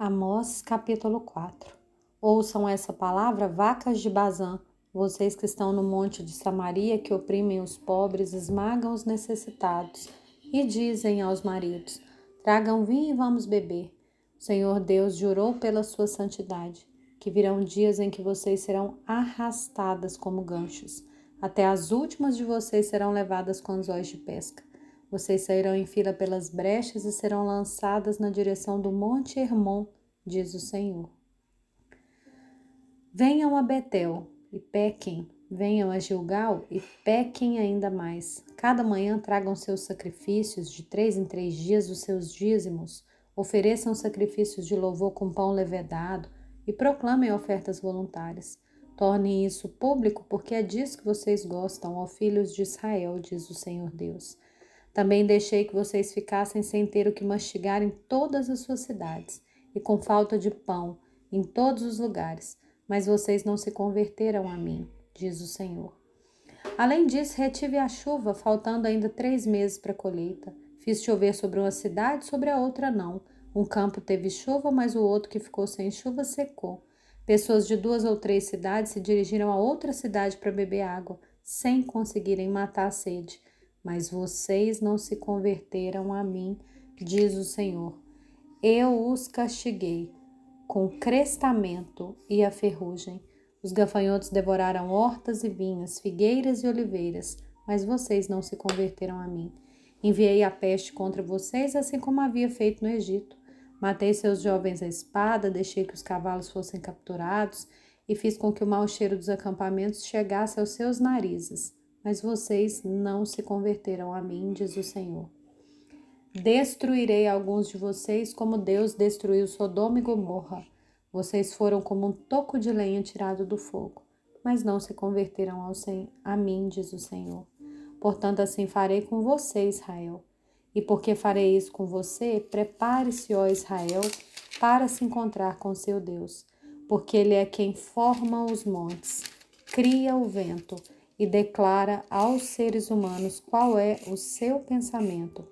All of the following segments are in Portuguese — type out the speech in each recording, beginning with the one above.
Amós capítulo 4 Ouçam essa palavra, vacas de Bazã, vocês que estão no monte de Samaria, que oprimem os pobres, esmagam os necessitados, e dizem aos maridos: Tragam vinho e vamos beber. O Senhor Deus jurou pela sua santidade, que virão dias em que vocês serão arrastadas como ganchos, até as últimas de vocês serão levadas com anzóis de pesca. Vocês sairão em fila pelas brechas e serão lançadas na direção do Monte Hermon, diz o Senhor. Venham a Betel e pequem, venham a Gilgal e pequem ainda mais. Cada manhã tragam seus sacrifícios, de três em três dias os seus dízimos, ofereçam sacrifícios de louvor com pão levedado e proclamem ofertas voluntárias. Tornem isso público, porque é disso que vocês gostam, ó filhos de Israel, diz o Senhor Deus. Também deixei que vocês ficassem sem ter o que mastigar em todas as suas cidades, e com falta de pão em todos os lugares, mas vocês não se converteram a mim, diz o Senhor. Além disso, retive a chuva, faltando ainda três meses para a colheita. Fiz chover sobre uma cidade, sobre a outra não. Um campo teve chuva, mas o outro que ficou sem chuva secou. Pessoas de duas ou três cidades se dirigiram a outra cidade para beber água, sem conseguirem matar a sede mas vocês não se converteram a mim, diz o Senhor. Eu os castiguei com crestamento e a ferrugem. Os gafanhotos devoraram hortas e vinhas, figueiras e oliveiras, mas vocês não se converteram a mim. Enviei a peste contra vocês, assim como havia feito no Egito. Matei seus jovens à espada, deixei que os cavalos fossem capturados e fiz com que o mau cheiro dos acampamentos chegasse aos seus narizes mas vocês não se converteram a mim, diz o Senhor. Destruirei alguns de vocês como Deus destruiu Sodoma e Gomorra. Vocês foram como um toco de lenha tirado do fogo, mas não se converteram ao a mim, diz o Senhor. Portanto, assim farei com você, Israel. E porque farei isso com você, prepare-se, ó Israel, para se encontrar com seu Deus, porque Ele é quem forma os montes, cria o vento e declara aos seres humanos qual é o seu pensamento.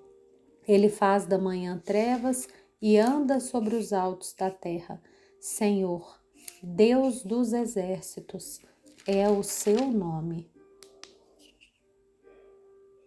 Ele faz da manhã trevas e anda sobre os altos da terra. Senhor, Deus dos exércitos, é o seu nome.